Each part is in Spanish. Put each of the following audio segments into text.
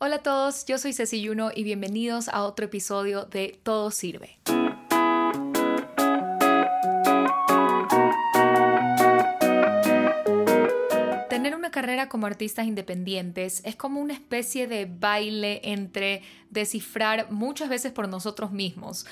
Hola a todos, yo soy Ceci Yuno y bienvenidos a otro episodio de Todo Sirve. Tener una carrera como artistas independientes es como una especie de baile entre descifrar muchas veces por nosotros mismos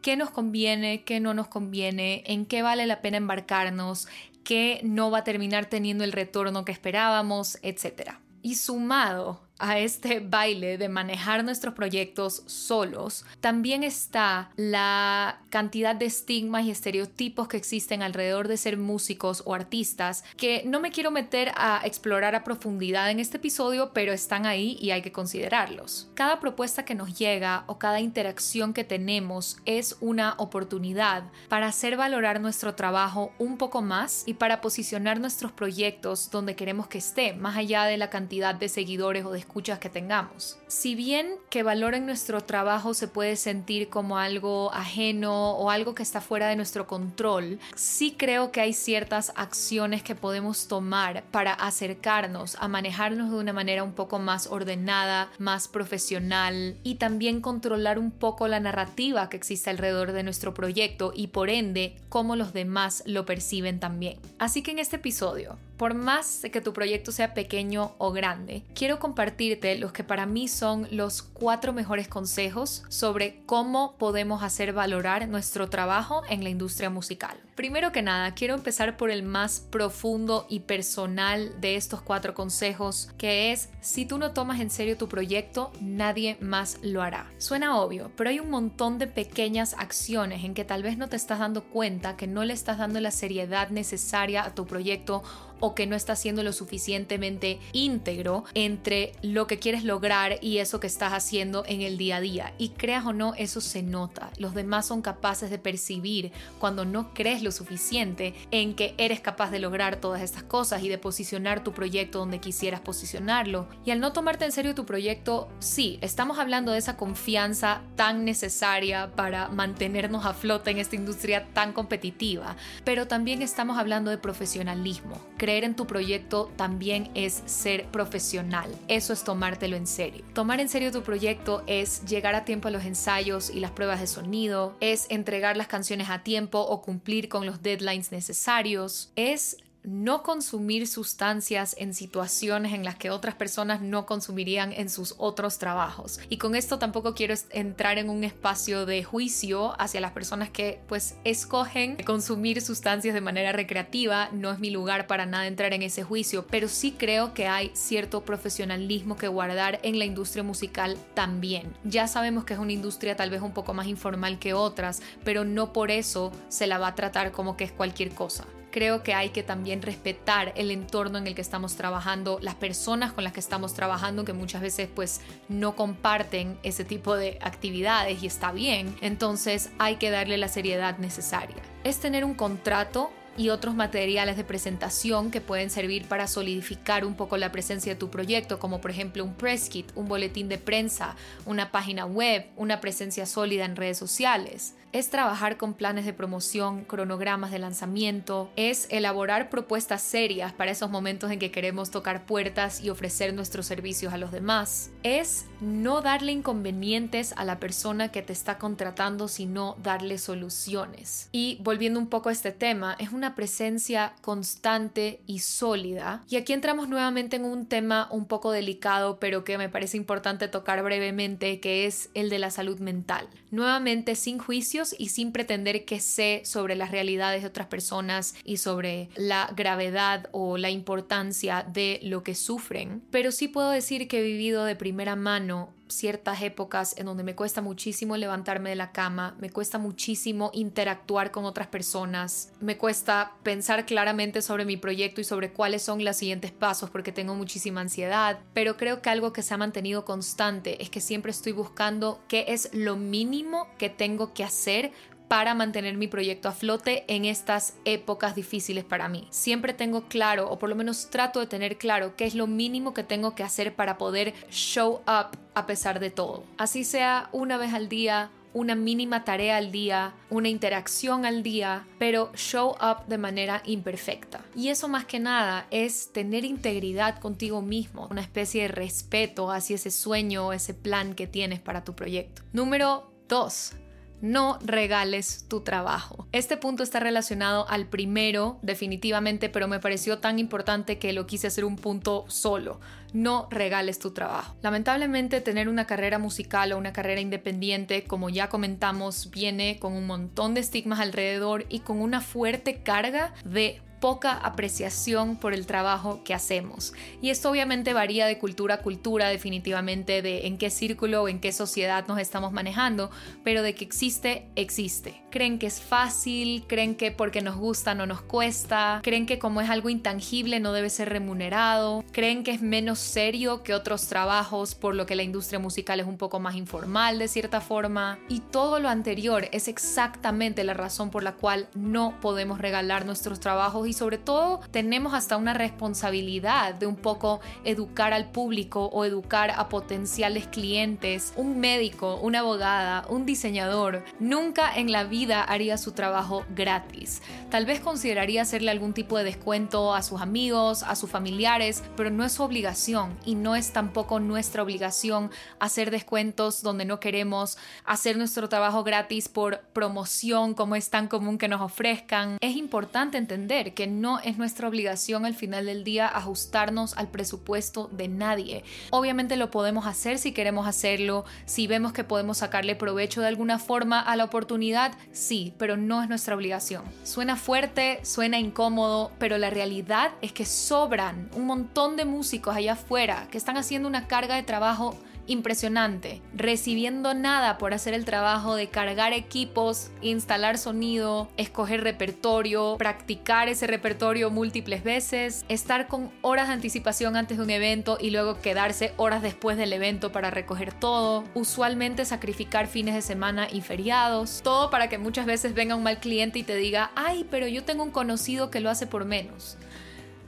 qué nos conviene, qué no nos conviene, en qué vale la pena embarcarnos, qué no va a terminar teniendo el retorno que esperábamos, etc. Y sumado a este baile de manejar nuestros proyectos solos, también está la cantidad de estigmas y estereotipos que existen alrededor de ser músicos o artistas, que no me quiero meter a explorar a profundidad en este episodio, pero están ahí y hay que considerarlos. Cada propuesta que nos llega o cada interacción que tenemos es una oportunidad para hacer valorar nuestro trabajo un poco más y para posicionar nuestros proyectos donde queremos que esté, más allá de la cantidad de seguidores o de escuchas que tengamos. Si bien que valoren nuestro trabajo se puede sentir como algo ajeno o algo que está fuera de nuestro control, sí creo que hay ciertas acciones que podemos tomar para acercarnos a manejarnos de una manera un poco más ordenada, más profesional y también controlar un poco la narrativa que existe alrededor de nuestro proyecto y por ende cómo los demás lo perciben también. Así que en este episodio por más que tu proyecto sea pequeño o grande, quiero compartirte los que para mí son los cuatro mejores consejos sobre cómo podemos hacer valorar nuestro trabajo en la industria musical. Primero que nada, quiero empezar por el más profundo y personal de estos cuatro consejos, que es si tú no tomas en serio tu proyecto, nadie más lo hará. Suena obvio, pero hay un montón de pequeñas acciones en que tal vez no te estás dando cuenta que no le estás dando la seriedad necesaria a tu proyecto o que no estás siendo lo suficientemente íntegro entre lo que quieres lograr y eso que estás haciendo en el día a día. Y creas o no, eso se nota. Los demás son capaces de percibir cuando no crees lo suficiente en que eres capaz de lograr todas estas cosas y de posicionar tu proyecto donde quisieras posicionarlo. Y al no tomarte en serio tu proyecto, sí, estamos hablando de esa confianza tan necesaria para mantenernos a flote en esta industria tan competitiva, pero también estamos hablando de profesionalismo creer en tu proyecto también es ser profesional. Eso es tomártelo en serio. Tomar en serio tu proyecto es llegar a tiempo a los ensayos y las pruebas de sonido, es entregar las canciones a tiempo o cumplir con los deadlines necesarios, es no consumir sustancias en situaciones en las que otras personas no consumirían en sus otros trabajos. Y con esto tampoco quiero entrar en un espacio de juicio hacia las personas que pues escogen consumir sustancias de manera recreativa. No es mi lugar para nada entrar en ese juicio, pero sí creo que hay cierto profesionalismo que guardar en la industria musical también. Ya sabemos que es una industria tal vez un poco más informal que otras, pero no por eso se la va a tratar como que es cualquier cosa creo que hay que también respetar el entorno en el que estamos trabajando, las personas con las que estamos trabajando, que muchas veces pues no comparten ese tipo de actividades y está bien. Entonces hay que darle la seriedad necesaria. Es tener un contrato y otros materiales de presentación que pueden servir para solidificar un poco la presencia de tu proyecto, como por ejemplo un press kit, un boletín de prensa, una página web, una presencia sólida en redes sociales es trabajar con planes de promoción, cronogramas de lanzamiento, es elaborar propuestas serias para esos momentos en que queremos tocar puertas y ofrecer nuestros servicios a los demás, es no darle inconvenientes a la persona que te está contratando, sino darle soluciones. Y volviendo un poco a este tema, es una presencia constante y sólida. Y aquí entramos nuevamente en un tema un poco delicado, pero que me parece importante tocar brevemente, que es el de la salud mental. Nuevamente, sin juicio, y sin pretender que sé sobre las realidades de otras personas y sobre la gravedad o la importancia de lo que sufren, pero sí puedo decir que he vivido de primera mano ciertas épocas en donde me cuesta muchísimo levantarme de la cama, me cuesta muchísimo interactuar con otras personas, me cuesta pensar claramente sobre mi proyecto y sobre cuáles son los siguientes pasos porque tengo muchísima ansiedad, pero creo que algo que se ha mantenido constante es que siempre estoy buscando qué es lo mínimo que tengo que hacer para mantener mi proyecto a flote en estas épocas difíciles para mí. Siempre tengo claro, o por lo menos trato de tener claro, qué es lo mínimo que tengo que hacer para poder show up a pesar de todo. Así sea una vez al día, una mínima tarea al día, una interacción al día, pero show up de manera imperfecta. Y eso más que nada es tener integridad contigo mismo, una especie de respeto hacia ese sueño o ese plan que tienes para tu proyecto. Número 2 no regales tu trabajo. Este punto está relacionado al primero, definitivamente, pero me pareció tan importante que lo quise hacer un punto solo. No regales tu trabajo. Lamentablemente, tener una carrera musical o una carrera independiente, como ya comentamos, viene con un montón de estigmas alrededor y con una fuerte carga de poca apreciación por el trabajo que hacemos. Y esto obviamente varía de cultura a cultura, definitivamente de en qué círculo o en qué sociedad nos estamos manejando, pero de que existe, existe. Creen que es fácil, creen que porque nos gusta no nos cuesta, creen que como es algo intangible no debe ser remunerado, creen que es menos serio que otros trabajos, por lo que la industria musical es un poco más informal de cierta forma. Y todo lo anterior es exactamente la razón por la cual no podemos regalar nuestros trabajos y sobre todo tenemos hasta una responsabilidad de un poco educar al público o educar a potenciales clientes. Un médico, una abogada, un diseñador nunca en la vida haría su trabajo gratis. Tal vez consideraría hacerle algún tipo de descuento a sus amigos, a sus familiares, pero no es su obligación y no es tampoco nuestra obligación hacer descuentos donde no queremos, hacer nuestro trabajo gratis por promoción como es tan común que nos ofrezcan. Es importante entender que no es nuestra obligación al final del día ajustarnos al presupuesto de nadie. Obviamente lo podemos hacer si queremos hacerlo, si vemos que podemos sacarle provecho de alguna forma a la oportunidad, sí, pero no es nuestra obligación. Suena fuerte, suena incómodo, pero la realidad es que sobran un montón de músicos allá afuera que están haciendo una carga de trabajo impresionante, recibiendo nada por hacer el trabajo de cargar equipos, instalar sonido, escoger repertorio, practicar ese repertorio múltiples veces, estar con horas de anticipación antes de un evento y luego quedarse horas después del evento para recoger todo, usualmente sacrificar fines de semana y feriados, todo para que muchas veces venga un mal cliente y te diga, ay, pero yo tengo un conocido que lo hace por menos.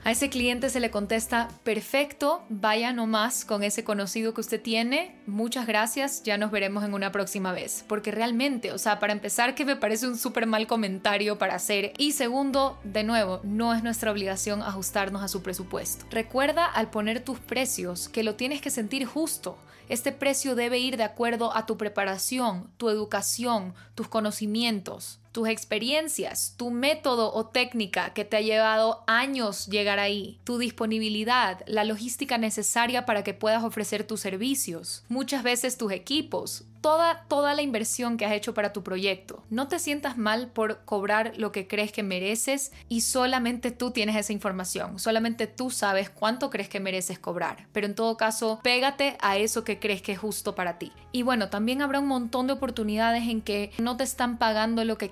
A ese cliente se le contesta, perfecto, vaya nomás con ese conocido que usted tiene, muchas gracias, ya nos veremos en una próxima vez. Porque realmente, o sea, para empezar que me parece un súper mal comentario para hacer. Y segundo, de nuevo, no es nuestra obligación ajustarnos a su presupuesto. Recuerda al poner tus precios que lo tienes que sentir justo. Este precio debe ir de acuerdo a tu preparación, tu educación, tus conocimientos tus experiencias, tu método o técnica que te ha llevado años llegar ahí, tu disponibilidad, la logística necesaria para que puedas ofrecer tus servicios, muchas veces tus equipos, toda, toda la inversión que has hecho para tu proyecto. No te sientas mal por cobrar lo que crees que mereces y solamente tú tienes esa información, solamente tú sabes cuánto crees que mereces cobrar, pero en todo caso, pégate a eso que crees que es justo para ti. Y bueno, también habrá un montón de oportunidades en que no te están pagando lo que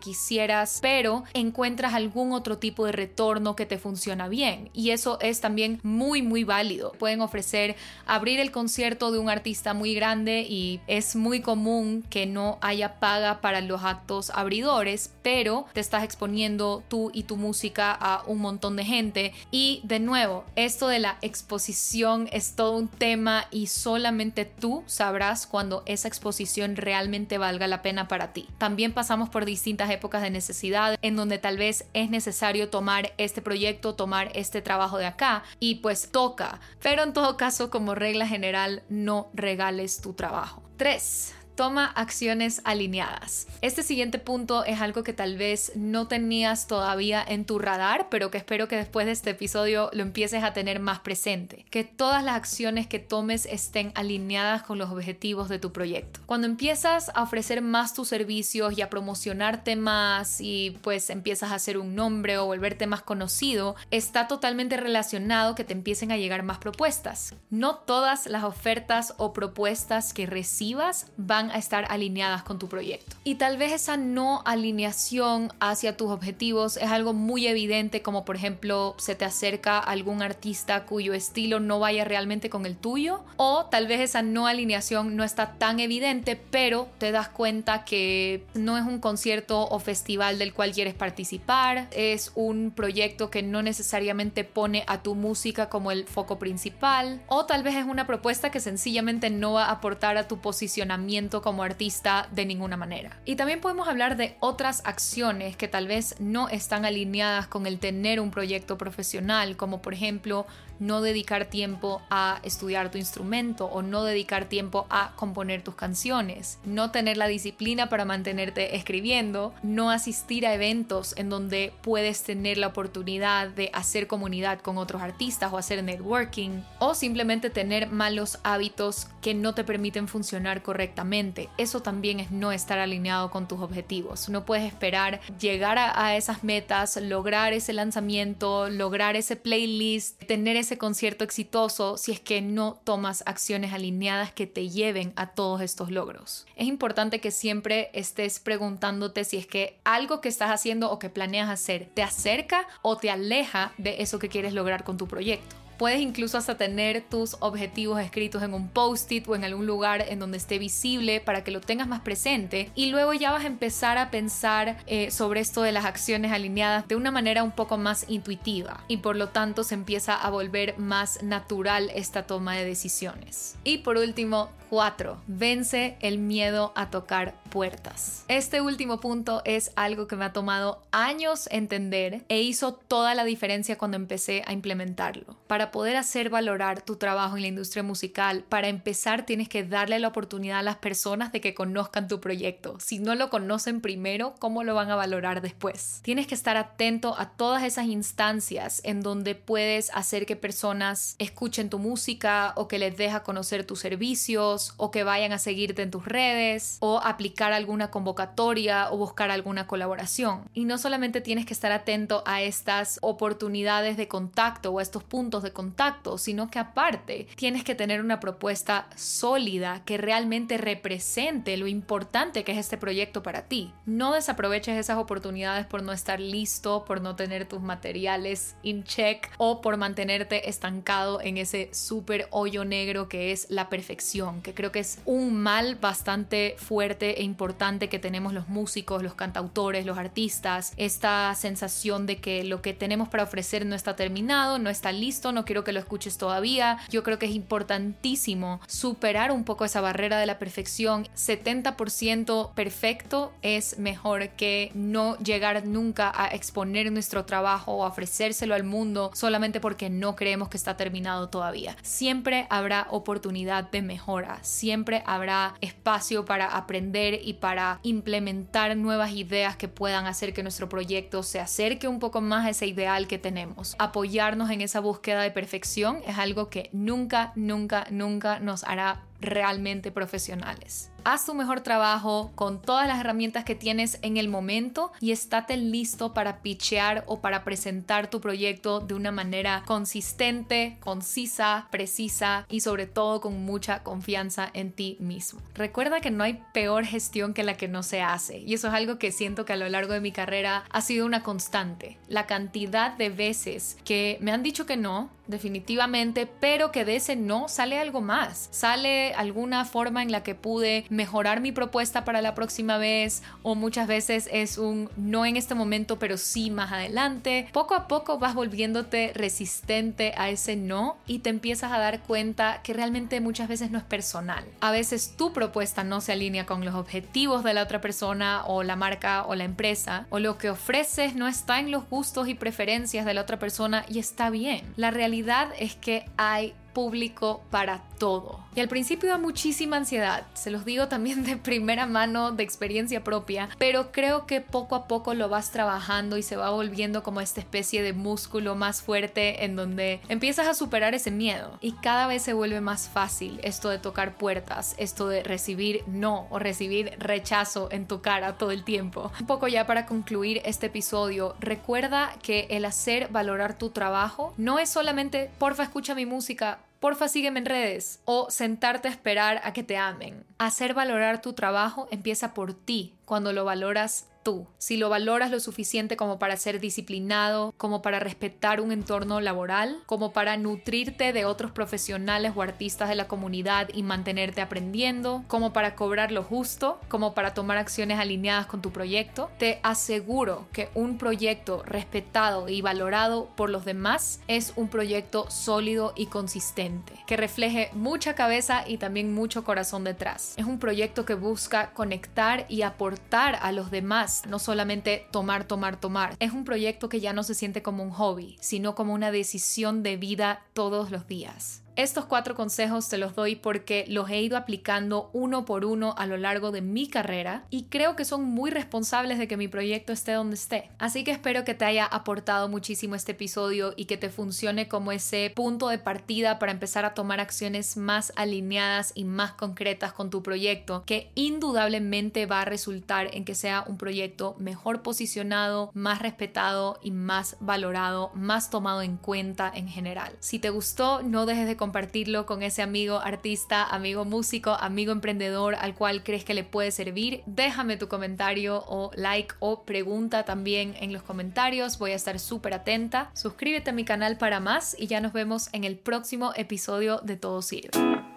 pero encuentras algún otro tipo de retorno que te funciona bien y eso es también muy muy válido. Pueden ofrecer abrir el concierto de un artista muy grande y es muy común que no haya paga para los actos abridores, pero te estás exponiendo tú y tu música a un montón de gente. Y de nuevo, esto de la exposición es todo un tema y solamente tú sabrás cuando esa exposición realmente valga la pena para ti. También pasamos por distintas épocas de necesidad en donde tal vez es necesario tomar este proyecto, tomar este trabajo de acá y pues toca. Pero en todo caso, como regla general, no regales tu trabajo. 3. Toma acciones alineadas. Este siguiente punto es algo que tal vez no tenías todavía en tu radar, pero que espero que después de este episodio lo empieces a tener más presente. Que todas las acciones que tomes estén alineadas con los objetivos de tu proyecto. Cuando empiezas a ofrecer más tus servicios y a promocionarte más y pues empiezas a hacer un nombre o volverte más conocido, está totalmente relacionado que te empiecen a llegar más propuestas. No todas las ofertas o propuestas que recibas van a estar alineadas con tu proyecto. Y tal vez esa no alineación hacia tus objetivos es algo muy evidente, como por ejemplo se te acerca algún artista cuyo estilo no vaya realmente con el tuyo, o tal vez esa no alineación no está tan evidente, pero te das cuenta que no es un concierto o festival del cual quieres participar, es un proyecto que no necesariamente pone a tu música como el foco principal, o tal vez es una propuesta que sencillamente no va a aportar a tu posicionamiento como artista de ninguna manera. Y también podemos hablar de otras acciones que tal vez no están alineadas con el tener un proyecto profesional, como por ejemplo no dedicar tiempo a estudiar tu instrumento o no dedicar tiempo a componer tus canciones, no tener la disciplina para mantenerte escribiendo, no asistir a eventos en donde puedes tener la oportunidad de hacer comunidad con otros artistas o hacer networking o simplemente tener malos hábitos que no te permiten funcionar correctamente. Eso también es no estar alineado con tus objetivos. No puedes esperar llegar a, a esas metas, lograr ese lanzamiento, lograr ese playlist, tener ese concierto exitoso si es que no tomas acciones alineadas que te lleven a todos estos logros. Es importante que siempre estés preguntándote si es que algo que estás haciendo o que planeas hacer te acerca o te aleja de eso que quieres lograr con tu proyecto. Puedes incluso hasta tener tus objetivos escritos en un post-it o en algún lugar en donde esté visible para que lo tengas más presente y luego ya vas a empezar a pensar eh, sobre esto de las acciones alineadas de una manera un poco más intuitiva y por lo tanto se empieza a volver más natural esta toma de decisiones. Y por último, 4. Vence el miedo a tocar puertas. Este último punto es algo que me ha tomado años entender e hizo toda la diferencia cuando empecé a implementarlo. Para poder hacer valorar tu trabajo en la industria musical, para empezar tienes que darle la oportunidad a las personas de que conozcan tu proyecto. Si no lo conocen primero, ¿cómo lo van a valorar después? Tienes que estar atento a todas esas instancias en donde puedes hacer que personas escuchen tu música o que les deja conocer tus servicios o que vayan a seguirte en tus redes o aplicar alguna convocatoria o buscar alguna colaboración. Y no solamente tienes que estar atento a estas oportunidades de contacto o a estos puntos de contacto, sino que aparte tienes que tener una propuesta sólida que realmente represente lo importante que es este proyecto para ti. No desaproveches esas oportunidades por no estar listo, por no tener tus materiales in check o por mantenerte estancado en ese súper hoyo negro que es la perfección, creo que es un mal bastante fuerte e importante que tenemos los músicos, los cantautores, los artistas, esta sensación de que lo que tenemos para ofrecer no está terminado, no está listo, no quiero que lo escuches todavía. Yo creo que es importantísimo superar un poco esa barrera de la perfección. 70% perfecto es mejor que no llegar nunca a exponer nuestro trabajo o ofrecérselo al mundo solamente porque no creemos que está terminado todavía. Siempre habrá oportunidad de mejora siempre habrá espacio para aprender y para implementar nuevas ideas que puedan hacer que nuestro proyecto se acerque un poco más a ese ideal que tenemos. Apoyarnos en esa búsqueda de perfección es algo que nunca, nunca, nunca nos hará realmente profesionales. Haz tu mejor trabajo con todas las herramientas que tienes en el momento y estate listo para pitchear o para presentar tu proyecto de una manera consistente, concisa, precisa y sobre todo con mucha confianza en ti mismo. Recuerda que no hay peor gestión que la que no se hace y eso es algo que siento que a lo largo de mi carrera ha sido una constante. La cantidad de veces que me han dicho que no, definitivamente, pero que de ese no sale algo más, sale alguna forma en la que pude mejorar mi propuesta para la próxima vez o muchas veces es un no en este momento pero sí más adelante. Poco a poco vas volviéndote resistente a ese no y te empiezas a dar cuenta que realmente muchas veces no es personal. A veces tu propuesta no se alinea con los objetivos de la otra persona o la marca o la empresa o lo que ofreces no está en los gustos y preferencias de la otra persona y está bien. La realidad es que hay público para todo. Y al principio da muchísima ansiedad, se los digo también de primera mano, de experiencia propia, pero creo que poco a poco lo vas trabajando y se va volviendo como esta especie de músculo más fuerte en donde empiezas a superar ese miedo y cada vez se vuelve más fácil esto de tocar puertas, esto de recibir no o recibir rechazo en tu cara todo el tiempo. Un poco ya para concluir este episodio, recuerda que el hacer valorar tu trabajo no es solamente porfa escucha mi música porfa sígueme en redes o sentarte a esperar a que te amen. Hacer valorar tu trabajo empieza por ti, cuando lo valoras tú, si lo valoras lo suficiente como para ser disciplinado, como para respetar un entorno laboral, como para nutrirte de otros profesionales o artistas de la comunidad y mantenerte aprendiendo, como para cobrar lo justo, como para tomar acciones alineadas con tu proyecto, te aseguro que un proyecto respetado y valorado por los demás es un proyecto sólido y consistente, que refleje mucha cabeza y también mucho corazón detrás. Es un proyecto que busca conectar y aportar a los demás, no solamente tomar, tomar, tomar. Es un proyecto que ya no se siente como un hobby, sino como una decisión de vida todos los días. Estos cuatro consejos te los doy porque los he ido aplicando uno por uno a lo largo de mi carrera y creo que son muy responsables de que mi proyecto esté donde esté. Así que espero que te haya aportado muchísimo este episodio y que te funcione como ese punto de partida para empezar a tomar acciones más alineadas y más concretas con tu proyecto, que indudablemente va a resultar en que sea un proyecto mejor posicionado, más respetado y más valorado, más tomado en cuenta en general. Si te gustó, no dejes de compartirlo con ese amigo artista, amigo músico, amigo emprendedor al cual crees que le puede servir. Déjame tu comentario o like o pregunta también en los comentarios. Voy a estar súper atenta. Suscríbete a mi canal para más y ya nos vemos en el próximo episodio de Todo Sirve.